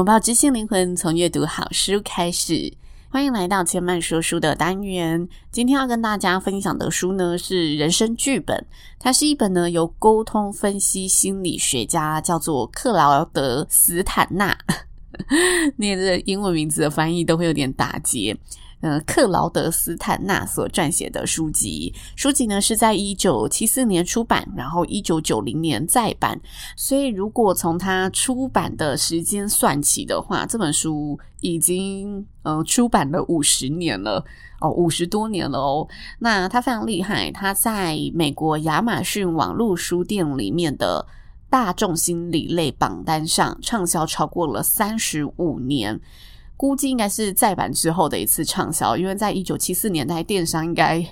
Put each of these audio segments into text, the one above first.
拥抱知性灵魂，从阅读好书开始。欢迎来到千曼说书的单元。今天要跟大家分享的书呢，是《人生剧本》。它是一本呢由沟通分析心理学家叫做克劳德·斯坦纳，念这英文名字的翻译都会有点打结。呃，克劳德·斯坦纳所撰写的书籍，书籍呢是在一九七四年出版，然后一九九零年再版。所以，如果从他出版的时间算起的话，这本书已经呃出版了五十年了哦，五十多年了哦。那他非常厉害，他在美国亚马逊网络书店里面的大众心理类榜单上畅销超过了三十五年。估计应该是再版之后的一次畅销，因为在一九七四年代，电商应该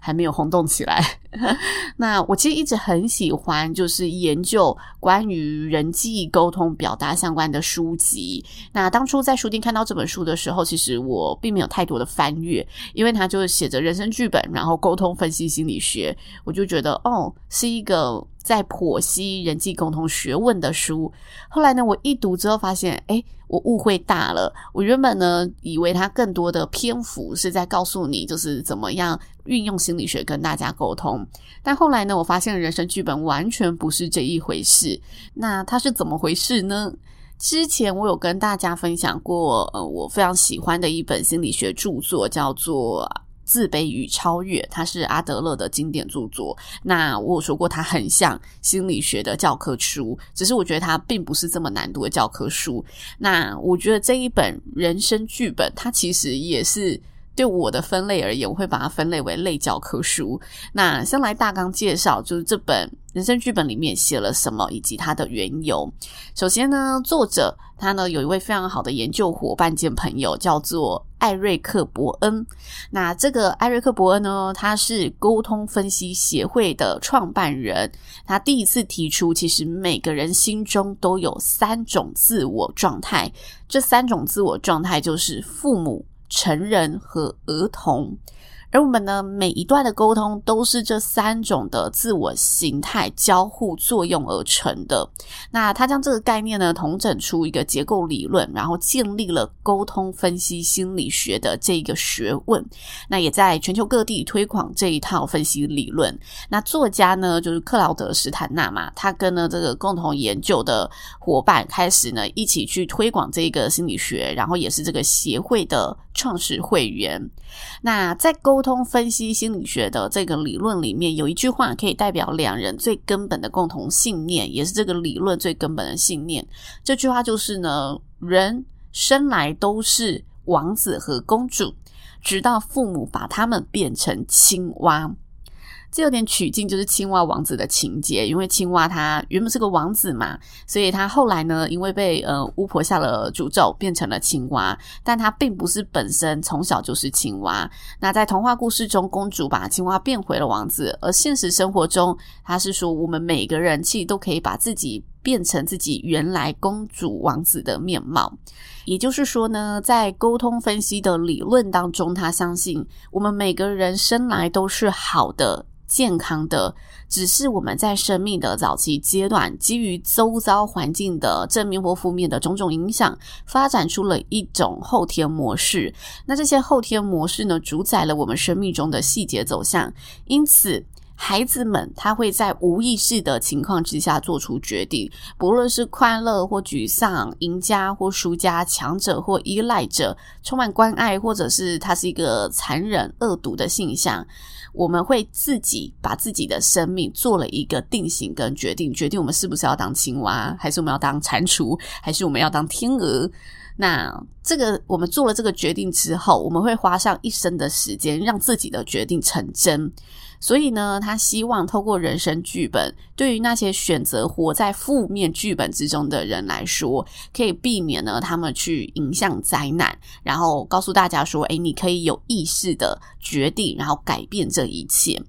还没有轰动起来。那我其实一直很喜欢，就是研究关于人际沟通表达相关的书籍。那当初在书店看到这本书的时候，其实我并没有太多的翻阅，因为它就是写着人生剧本，然后沟通分析心理学，我就觉得哦，是一个在剖析人际共同学问的书。后来呢，我一读之后发现，诶我误会大了。我原本呢，以为它更多的篇幅是在告诉你，就是怎么样运用心理学跟大家沟通。但后来呢，我发现人生剧本完全不是这一回事。那它是怎么回事呢？之前我有跟大家分享过，呃，我非常喜欢的一本心理学著作，叫做。自卑与超越，它是阿德勒的经典著作。那我有说过，它很像心理学的教科书，只是我觉得它并不是这么难读的教科书。那我觉得这一本人生剧本，它其实也是。对我的分类而言，我会把它分类为类教科书。那先来大纲介绍，就是这本人生剧本里面写了什么，以及它的缘由。首先呢，作者他呢有一位非常好的研究伙伴兼朋友，叫做艾瑞克·伯恩。那这个艾瑞克·伯恩呢，他是沟通分析协会的创办人。他第一次提出，其实每个人心中都有三种自我状态，这三种自我状态就是父母。成人和儿童。而我们呢，每一段的沟通都是这三种的自我形态交互作用而成的。那他将这个概念呢，统整出一个结构理论，然后建立了沟通分析心理学的这一个学问。那也在全球各地推广这一套分析理论。那作家呢，就是克劳德·斯坦纳嘛，他跟呢这个共同研究的伙伴开始呢一起去推广这个心理学，然后也是这个协会的创始会员。那在沟通分析心理学的这个理论里面，有一句话可以代表两人最根本的共同信念，也是这个理论最根本的信念。这句话就是呢，人生来都是王子和公主，直到父母把他们变成青蛙。这有点取经，就是青蛙王子的情节，因为青蛙他原本是个王子嘛，所以他后来呢，因为被呃巫婆下了诅咒，变成了青蛙，但他并不是本身从小就是青蛙。那在童话故事中，公主把青蛙变回了王子，而现实生活中，他是说我们每个人其实都可以把自己变成自己原来公主王子的面貌。也就是说呢，在沟通分析的理论当中，他相信我们每个人生来都是好的。健康的，只是我们在生命的早期阶段，基于周遭环境的正面或负面的种种影响，发展出了一种后天模式。那这些后天模式呢，主宰了我们生命中的细节走向。因此，孩子们他会在无意识的情况之下做出决定，不论是快乐或沮丧，赢家或输家，强者或依赖者，充满关爱，或者是他是一个残忍恶毒的现象。我们会自己把自己的生命做了一个定型跟决定，决定我们是不是要当青蛙，还是我们要当蟾蜍，还是我们要当天鹅。那这个我们做了这个决定之后，我们会花上一生的时间让自己的决定成真。所以呢，他希望透过人生剧本，对于那些选择活在负面剧本之中的人来说，可以避免呢他们去迎向灾难，然后告诉大家说：“诶，你可以有意识的决定，然后改变这一切。”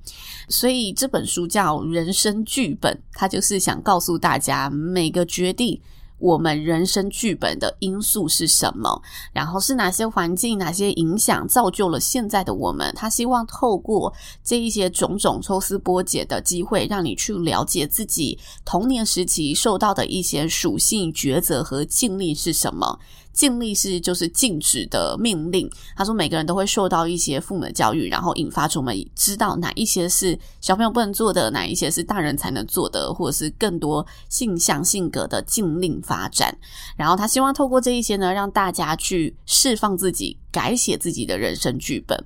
所以这本书叫《人生剧本》，它就是想告诉大家每个决定。我们人生剧本的因素是什么？然后是哪些环境、哪些影响造就了现在的我们？他希望透过这一些种种抽丝剥茧的机会，让你去了解自己童年时期受到的一些属性、抉择和经历是什么。禁令是就是禁止的命令。他说，每个人都会受到一些父母的教育，然后引发出我们知道哪一些是小朋友不能做的，哪一些是大人才能做的，或者是更多性向性格的禁令发展。然后他希望透过这一些呢，让大家去释放自己，改写自己的人生剧本。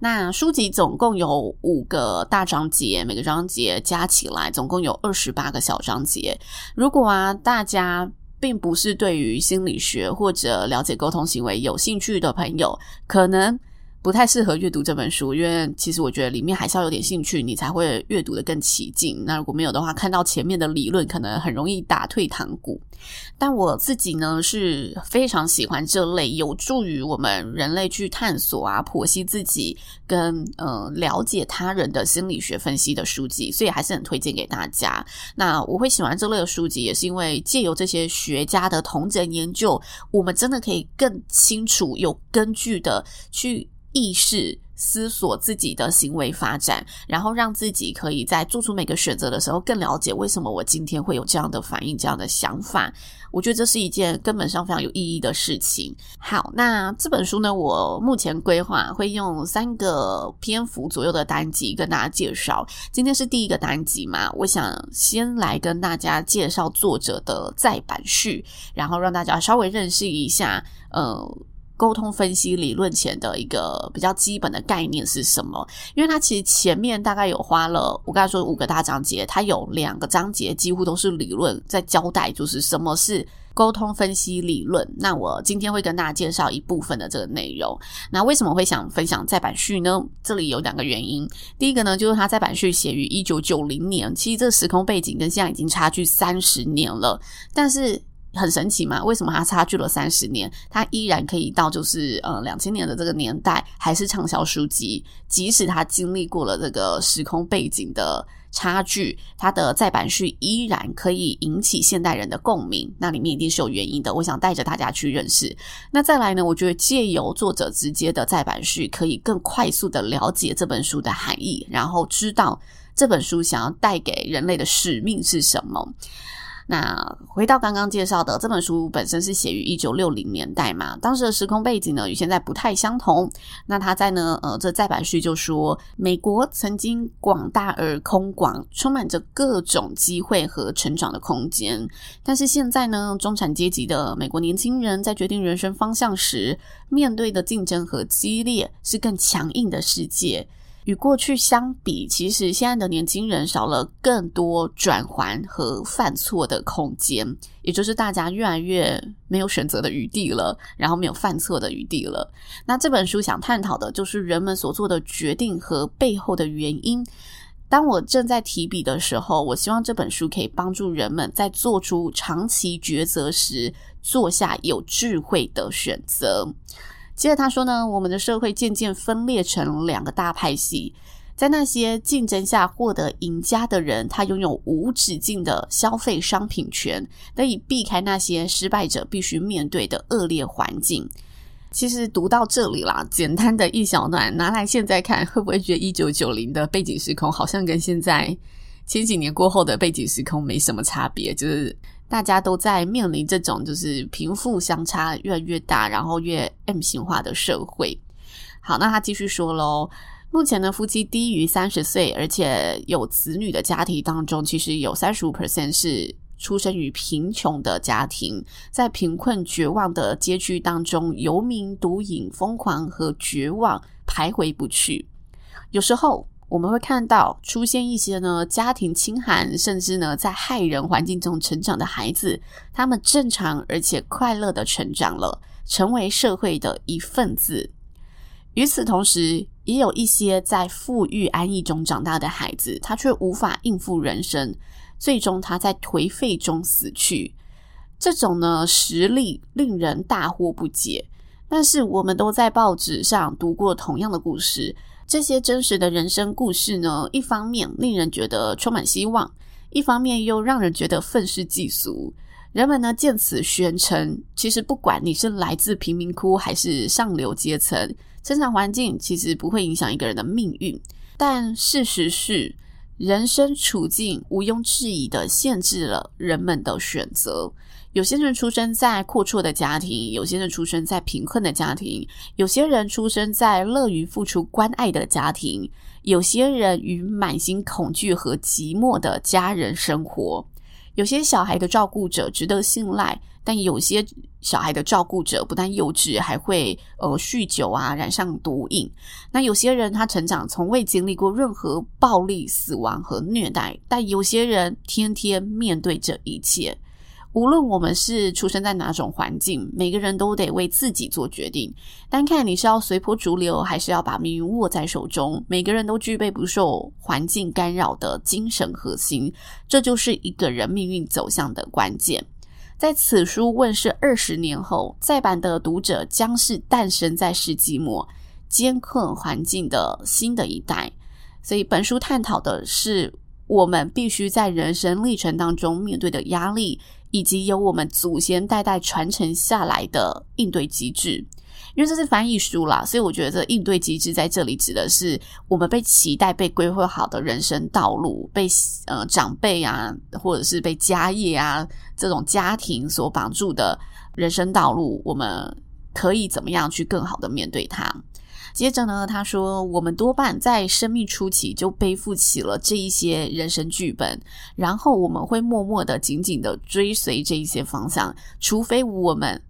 那书籍总共有五个大章节，每个章节加起来总共有二十八个小章节。如果啊，大家。并不是对于心理学或者了解沟通行为有兴趣的朋友，可能。不太适合阅读这本书，因为其实我觉得里面还是要有点兴趣，你才会阅读得更起劲。那如果没有的话，看到前面的理论，可能很容易打退堂鼓。但我自己呢，是非常喜欢这类有助于我们人类去探索啊、剖析自己跟呃了解他人的心理学分析的书籍，所以还是很推荐给大家。那我会喜欢这类的书籍，也是因为借由这些学家的统整研究，我们真的可以更清楚、有根据的去。意识思索自己的行为发展，然后让自己可以在做出每个选择的时候更了解为什么我今天会有这样的反应、这样的想法。我觉得这是一件根本上非常有意义的事情。好，那这本书呢，我目前规划会用三个篇幅左右的单集跟大家介绍。今天是第一个单集嘛，我想先来跟大家介绍作者的再版序，然后让大家稍微认识一下，呃。沟通分析理论前的一个比较基本的概念是什么？因为它其实前面大概有花了，我刚才说五个大章节，它有两个章节几乎都是理论在交代，就是什么是沟通分析理论。那我今天会跟大家介绍一部分的这个内容。那为什么会想分享再版序呢？这里有两个原因。第一个呢，就是它再版序写于一九九零年，其实这个时空背景跟现在已经差距三十年了，但是。很神奇嘛？为什么它差距了三十年，它依然可以到就是呃两千年的这个年代还是畅销书籍？即使它经历过了这个时空背景的差距，它的再版序依然可以引起现代人的共鸣。那里面一定是有原因的。我想带着大家去认识。那再来呢？我觉得借由作者直接的再版序，可以更快速的了解这本书的含义，然后知道这本书想要带给人类的使命是什么。那回到刚刚介绍的这本书本身是写于一九六零年代嘛，当时的时空背景呢与现在不太相同。那他在呢呃这再版序就说，美国曾经广大而空广，充满着各种机会和成长的空间。但是现在呢，中产阶级的美国年轻人在决定人生方向时，面对的竞争和激烈是更强硬的世界。与过去相比，其实现在的年轻人少了更多转圜和犯错的空间，也就是大家越来越没有选择的余地了，然后没有犯错的余地了。那这本书想探讨的就是人们所做的决定和背后的原因。当我正在提笔的时候，我希望这本书可以帮助人们在做出长期抉择时，做下有智慧的选择。接着他说呢，我们的社会渐渐分裂成两个大派系，在那些竞争下获得赢家的人，他拥有无止境的消费商品权，得以避开那些失败者必须面对的恶劣环境。其实读到这里啦，简单的一小段拿来现在看，会不会觉得一九九零的背景时空好像跟现在千几年过后的背景时空没什么差别？就是。大家都在面临这种就是贫富相差越来越大，然后越 M 型化的社会。好，那他继续说喽。目前呢，夫妻低于三十岁，而且有子女的家庭当中，其实有三十五 percent 是出生于贫穷的家庭，在贫困绝望的街区当中，游民、毒瘾、疯狂和绝望徘徊不去。有时候。我们会看到出现一些呢家庭清寒，甚至呢在害人环境中成长的孩子，他们正常而且快乐的成长了，成为社会的一份子。与此同时，也有一些在富裕安逸中长大的孩子，他却无法应付人生，最终他在颓废中死去。这种呢实例令人大惑不解。但是我们都在报纸上读过同样的故事。这些真实的人生故事呢，一方面令人觉得充满希望，一方面又让人觉得愤世嫉俗。人们呢，见此宣称，其实不管你是来自贫民窟还是上流阶层，生长环境其实不会影响一个人的命运。但事实是，人生处境毋庸置疑的限制了人们的选择。有些人出生在阔绰的家庭，有些人出生在贫困的家庭，有些人出生在乐于付出关爱的家庭，有些人与满心恐惧和寂寞的家人生活。有些小孩的照顾者值得信赖，但有些小孩的照顾者不但幼稚，还会呃酗酒啊，染上毒瘾。那有些人他成长从未经历过任何暴力、死亡和虐待，但有些人天天面对这一切。无论我们是出生在哪种环境，每个人都得为自己做决定。单看你是要随波逐流，还是要把命运握在手中，每个人都具备不受环境干扰的精神核心。这就是一个人命运走向的关键。在此书问世二十年后，再版的读者将是诞生在世纪末、艰困环境的新的一代。所以，本书探讨的是我们必须在人生历程当中面对的压力。以及由我们祖先代代传承下来的应对机制，因为这是翻译书啦，所以我觉得这应对机制在这里指的是我们被期待、被规划好的人生道路，被呃长辈啊，或者是被家业啊这种家庭所绑住的人生道路，我们可以怎么样去更好的面对它？接着呢，他说，我们多半在生命初期就背负起了这一些人生剧本，然后我们会默默的、紧紧的追随这一些方向，除非我们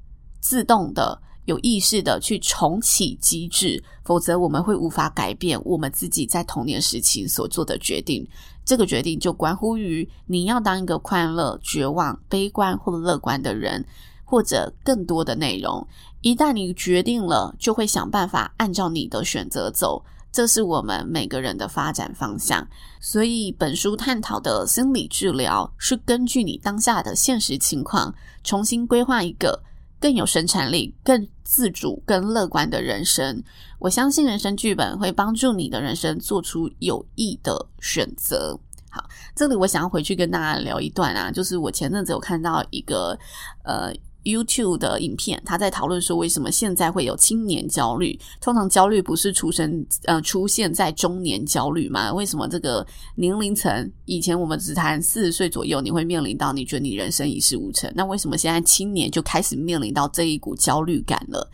自动的、有意识的去重启机制，否则我们会无法改变我们自己在童年时期所做的决定。这个决定就关乎于你要当一个快乐、绝望、悲观或乐观的人。或者更多的内容，一旦你决定了，就会想办法按照你的选择走。这是我们每个人的发展方向。所以，本书探讨的心理治疗是根据你当下的现实情况，重新规划一个更有生产力、更自主、更乐观的人生。我相信人生剧本会帮助你的人生做出有益的选择。好，这里我想要回去跟大家聊一段啊，就是我前阵子有看到一个呃。YouTube 的影片，他在讨论说，为什么现在会有青年焦虑？通常焦虑不是出生呃出现在中年焦虑吗？为什么这个年龄层以前我们只谈四十岁左右，你会面临到你觉得你人生一事无成？那为什么现在青年就开始面临到这一股焦虑感了？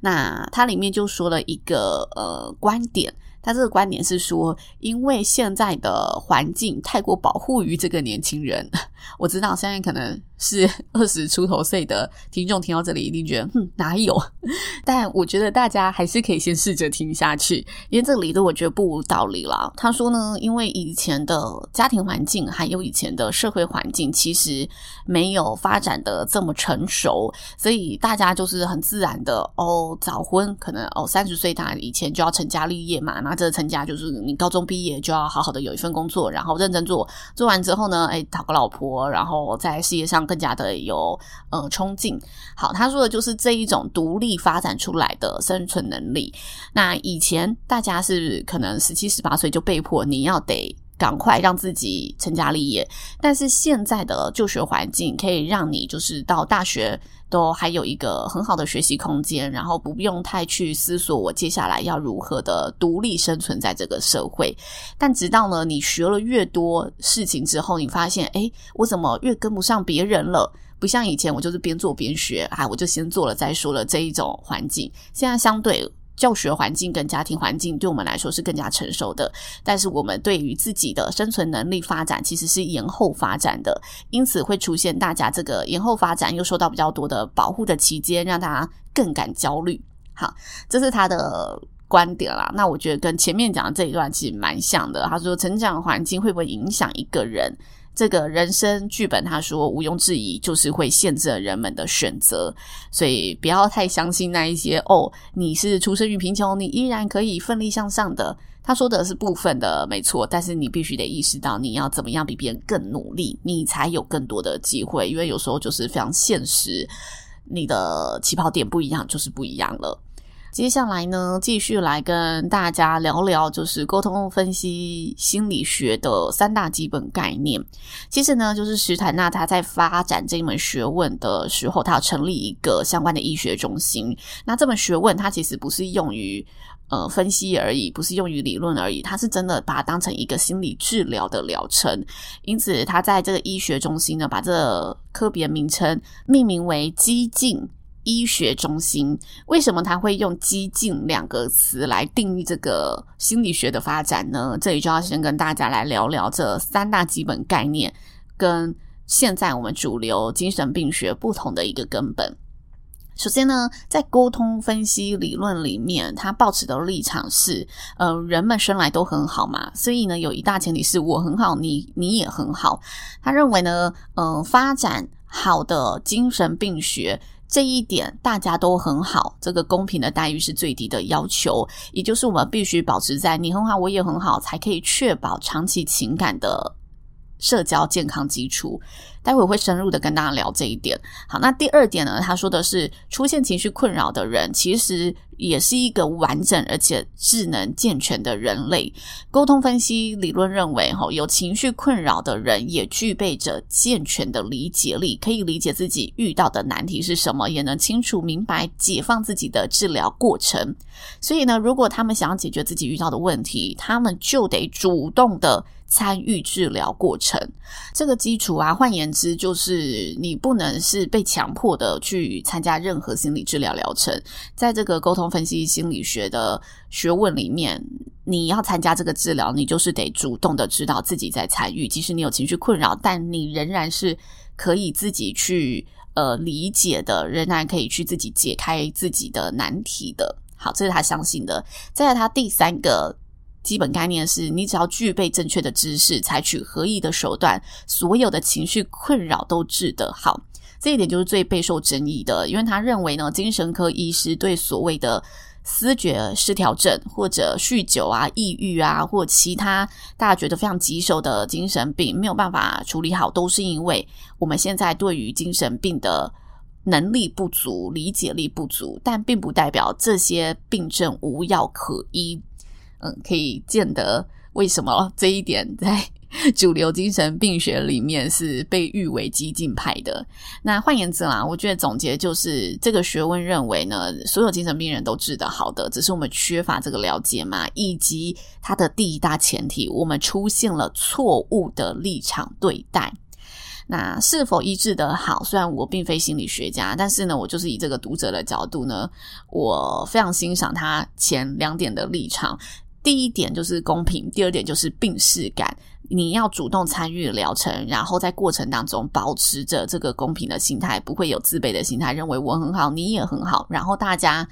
那它里面就说了一个呃观点。他这个观点是说，因为现在的环境太过保护于这个年轻人，我知道现在可能是二十出头岁的听众听到这里一定觉得，哼，哪有？但我觉得大家还是可以先试着听下去，因为这个理论我觉得不无道理啦。他说呢，因为以前的家庭环境还有以前的社会环境其实没有发展的这么成熟，所以大家就是很自然的哦，早婚可能哦三十岁他以前就要成家立业嘛，那。这成家就是你高中毕业就要好好的有一份工作，然后认真做，做完之后呢，哎，讨个老婆，然后在事业上更加的有呃冲劲。好，他说的就是这一种独立发展出来的生存能力。那以前大家是可能十七、十八岁就被迫你要得。赶快让自己成家立业，但是现在的就学环境可以让你就是到大学都还有一个很好的学习空间，然后不用太去思索我接下来要如何的独立生存在这个社会。但直到呢，你学了越多事情之后，你发现，诶，我怎么越跟不上别人了？不像以前，我就是边做边学，啊，我就先做了再说了这一种环境。现在相对。教学环境跟家庭环境对我们来说是更加成熟的，但是我们对于自己的生存能力发展其实是延后发展的，因此会出现大家这个延后发展又受到比较多的保护的期间，让大家更感焦虑。好，这是他的观点啦。那我觉得跟前面讲的这一段其实蛮像的。他说，成长环境会不会影响一个人？这个人生剧本，他说毋庸置疑，就是会限制人们的选择，所以不要太相信那一些哦，你是出生于贫穷，你依然可以奋力向上的。他说的是部分的没错，但是你必须得意识到，你要怎么样比别人更努力，你才有更多的机会。因为有时候就是非常现实，你的起跑点不一样，就是不一样了。接下来呢，继续来跟大家聊聊，就是沟通分析心理学的三大基本概念。其实呢，就是史坦纳他在发展这一门学问的时候，他要成立一个相关的医学中心。那这门学问，它其实不是用于呃分析而已，不是用于理论而已，它是真的把它当成一个心理治疗的疗程。因此，他在这个医学中心呢，把这科别名称命名为激进医学中心，为什么他会用“激进”两个词来定义这个心理学的发展呢？这里就要先跟大家来聊聊这三大基本概念，跟现在我们主流精神病学不同的一个根本。首先呢，在沟通分析理论里面，他抱持的立场是：呃，人们生来都很好嘛，所以呢，有一大前提是我很好，你你也很好。他认为呢，嗯、呃，发展好的精神病学。这一点大家都很好，这个公平的待遇是最低的要求，也就是我们必须保持在你很好，我也很好，才可以确保长期情感的社交健康基础。待会会深入的跟大家聊这一点。好，那第二点呢，他说的是出现情绪困扰的人，其实也是一个完整而且智能健全的人类。沟通分析理论认为，哈，有情绪困扰的人也具备着健全的理解力，可以理解自己遇到的难题是什么，也能清楚明白解放自己的治疗过程。所以呢，如果他们想要解决自己遇到的问题，他们就得主动的参与治疗过程。这个基础啊，换言之，就是你不能是被强迫的去参加任何心理治疗疗程。在这个沟通分析心理学的学问里面，你要参加这个治疗，你就是得主动的知道自己在参与。即使你有情绪困扰，但你仍然是可以自己去呃理解的，仍然可以去自己解开自己的难题的。好，这是他相信的。再来，他第三个。基本概念是你只要具备正确的知识，采取合宜的手段，所有的情绪困扰都治得好。这一点就是最备受争议的，因为他认为呢，精神科医师对所谓的思觉失调症或者酗酒啊、抑郁啊，或其他大家觉得非常棘手的精神病没有办法处理好，都是因为我们现在对于精神病的能力不足、理解力不足，但并不代表这些病症无药可医。嗯，可以见得为什么这一点在 主流精神病学里面是被誉为激进派的。那换言之啦，我觉得总结就是这个学问认为呢，所有精神病人都治得好的，只是我们缺乏这个了解嘛，以及它的第一大前提，我们出现了错误的立场对待。那是否医治得好？虽然我并非心理学家，但是呢，我就是以这个读者的角度呢，我非常欣赏他前两点的立场。第一点就是公平，第二点就是病视感。你要主动参与疗程，然后在过程当中保持着这个公平的心态，不会有自卑的心态，认为我很好，你也很好，然后大家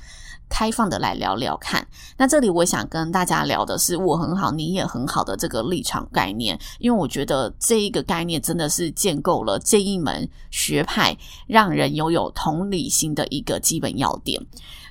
开放的来聊聊看。那这里我想跟大家聊的是我很好，你也很好的这个立场概念，因为我觉得这一个概念真的是建构了这一门学派让人拥有同理心的一个基本要点。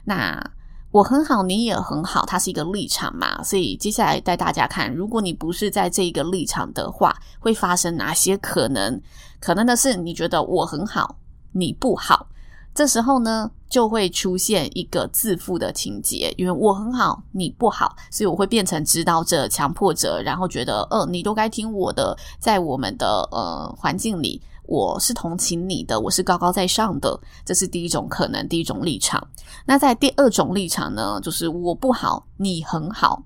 那。我很好，你也很好，它是一个立场嘛，所以接下来带大家看，如果你不是在这一个立场的话，会发生哪些可能？可能的是，你觉得我很好，你不好，这时候呢，就会出现一个自负的情节，因为我很好，你不好，所以我会变成指导者、强迫者，然后觉得，呃，你都该听我的，在我们的呃环境里。我是同情你的，我是高高在上的，这是第一种可能，第一种立场。那在第二种立场呢，就是我不好，你很好，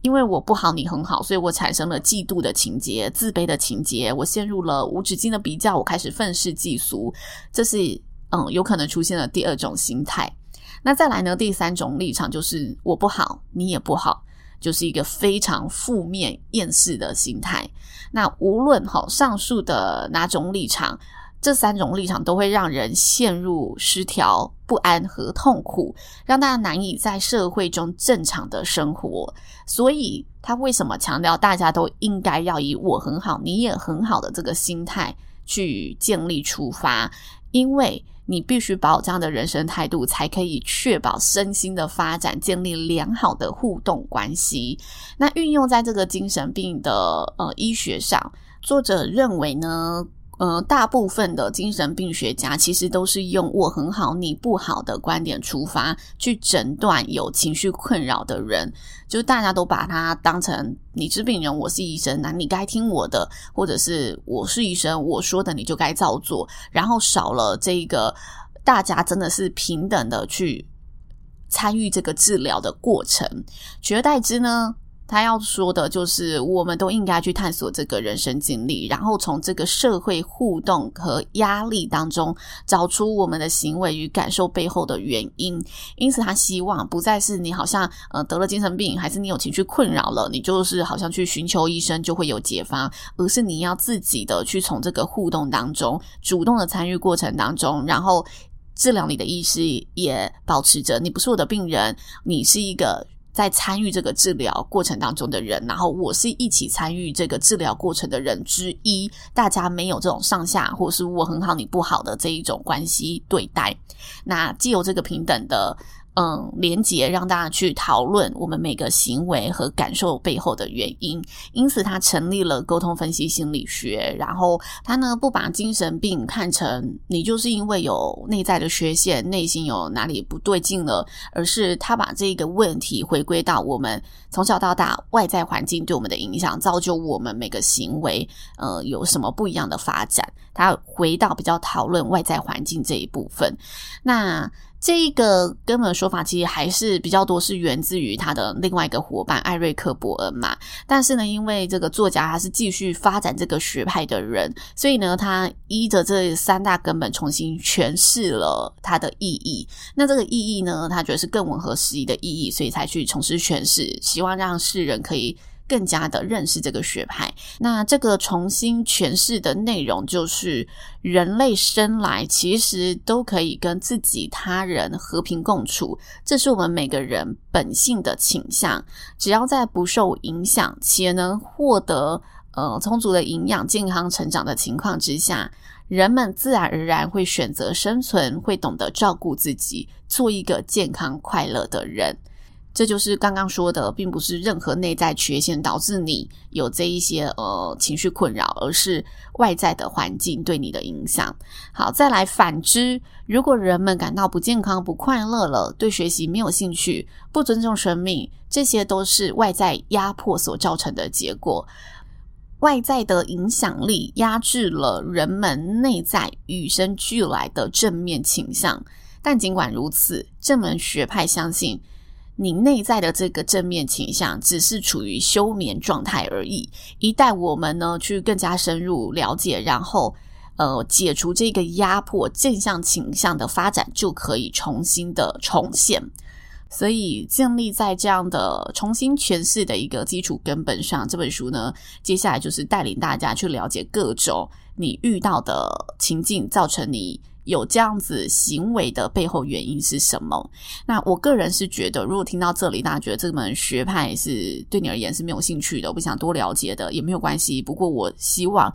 因为我不好，你很好，所以我产生了嫉妒的情节、自卑的情节，我陷入了无止境的比较，我开始愤世嫉俗，这是嗯，有可能出现了第二种心态。那再来呢，第三种立场就是我不好，你也不好。就是一个非常负面厌世的心态。那无论哈上述的哪种立场，这三种立场都会让人陷入失调、不安和痛苦，让大家难以在社会中正常的生活。所以，他为什么强调大家都应该要以“我很好，你也很好”的这个心态去建立出发？因为你必须保有这样的人生态度，才可以确保身心的发展，建立良好的互动关系。那运用在这个精神病的呃医学上，作者认为呢。呃，大部分的精神病学家其实都是用“我很好，你不好”的观点出发去诊断有情绪困扰的人，就大家都把他当成你是病人，我是医生，那你该听我的，或者是我是医生，我说的你就该照做，然后少了这个大家真的是平等的去参与这个治疗的过程，取而代之呢，他要说的就是，我们都应该去探索这个人生经历，然后从这个社会互动和压力当中找出我们的行为与感受背后的原因。因此，他希望不再是你好像呃得了精神病，还是你有情绪困扰了，你就是好像去寻求医生就会有解方，而是你要自己的去从这个互动当中主动的参与过程当中，然后治疗你的意识也保持着，你不是我的病人，你是一个。在参与这个治疗过程当中的人，然后我是一起参与这个治疗过程的人之一，大家没有这种上下，或是我很好你不好的这一种关系对待，那既有这个平等的。嗯，连接让大家去讨论我们每个行为和感受背后的原因。因此，他成立了沟通分析心理学。然后，他呢不把精神病看成你就是因为有内在的缺陷，内心有哪里不对劲了，而是他把这个问题回归到我们从小到大外在环境对我们的影响，造就我们每个行为呃有什么不一样的发展。他回到比较讨论外在环境这一部分。那。这个根本说法其实还是比较多，是源自于他的另外一个伙伴艾瑞克·伯恩嘛。但是呢，因为这个作家他是继续发展这个学派的人，所以呢，他依着这三大根本重新诠释了它的意义。那这个意义呢，他觉得是更吻合实际的意义，所以才去重新诠释，希望让世人可以。更加的认识这个学派，那这个重新诠释的内容就是，人类生来其实都可以跟自己、他人和平共处，这是我们每个人本性的倾向。只要在不受影响且能获得呃充足的营养、健康成长的情况之下，人们自然而然会选择生存，会懂得照顾自己，做一个健康快乐的人。这就是刚刚说的，并不是任何内在缺陷导致你有这一些呃情绪困扰，而是外在的环境对你的影响。好，再来反之，如果人们感到不健康、不快乐了，对学习没有兴趣，不尊重生命，这些都是外在压迫所造成的结果。外在的影响力压制了人们内在与生俱来的正面倾向。但尽管如此，这门学派相信。你内在的这个正面倾向只是处于休眠状态而已。一旦我们呢去更加深入了解，然后呃解除这个压迫，正向倾向的发展就可以重新的重现。所以建立在这样的重新诠释的一个基础根本上，这本书呢，接下来就是带领大家去了解各种你遇到的情境，造成你。有这样子行为的背后原因是什么？那我个人是觉得，如果听到这里，大家觉得这门学派是对你而言是没有兴趣的，不想多了解的，也没有关系。不过我希望，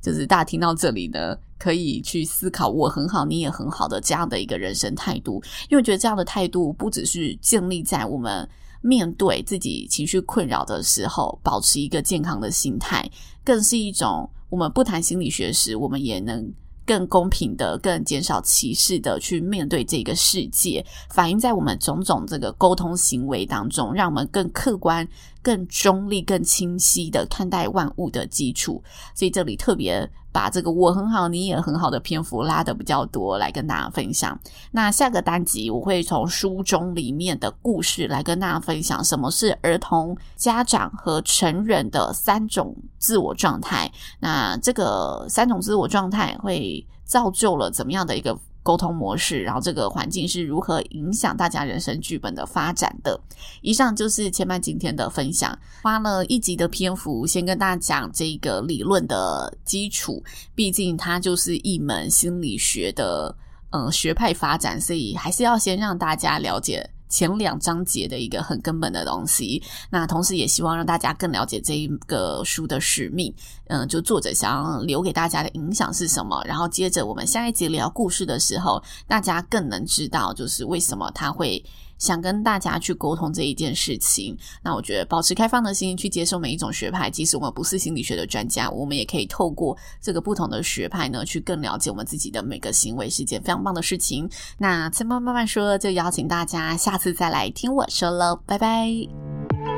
就是大家听到这里呢，可以去思考我很好，你也很好的这样的一个人生态度。因为我觉得这样的态度不只是建立在我们面对自己情绪困扰的时候，保持一个健康的心态，更是一种我们不谈心理学时，我们也能。更公平的、更减少歧视的去面对这个世界，反映在我们种种这个沟通行为当中，让我们更客观、更中立、更清晰的看待万物的基础。所以这里特别把这个“我很好，你也很好”的篇幅拉得比较多，来跟大家分享。那下个单集我会从书中里面的故事来跟大家分享什么是儿童、家长和成人的三种自我状态。那这个三种自我状态会造就了怎么样的一个沟通模式，然后这个环境是如何影响大家人生剧本的发展的。以上就是千曼今天的分享，花了一集的篇幅，先跟大家讲这个理论的基础，毕竟它就是一门心理学的嗯学派发展，所以还是要先让大家了解。前两章节的一个很根本的东西，那同时也希望让大家更了解这一个书的使命，嗯，就作者想要留给大家的影响是什么。然后接着我们下一集聊故事的时候，大家更能知道就是为什么他会。想跟大家去沟通这一件事情，那我觉得保持开放的心去接受每一种学派，即使我们不是心理学的专家，我们也可以透过这个不同的学派呢，去更了解我们自己的每个行为，是一件非常棒的事情。那千曼慢慢说，就邀请大家下次再来听我说喽，拜拜。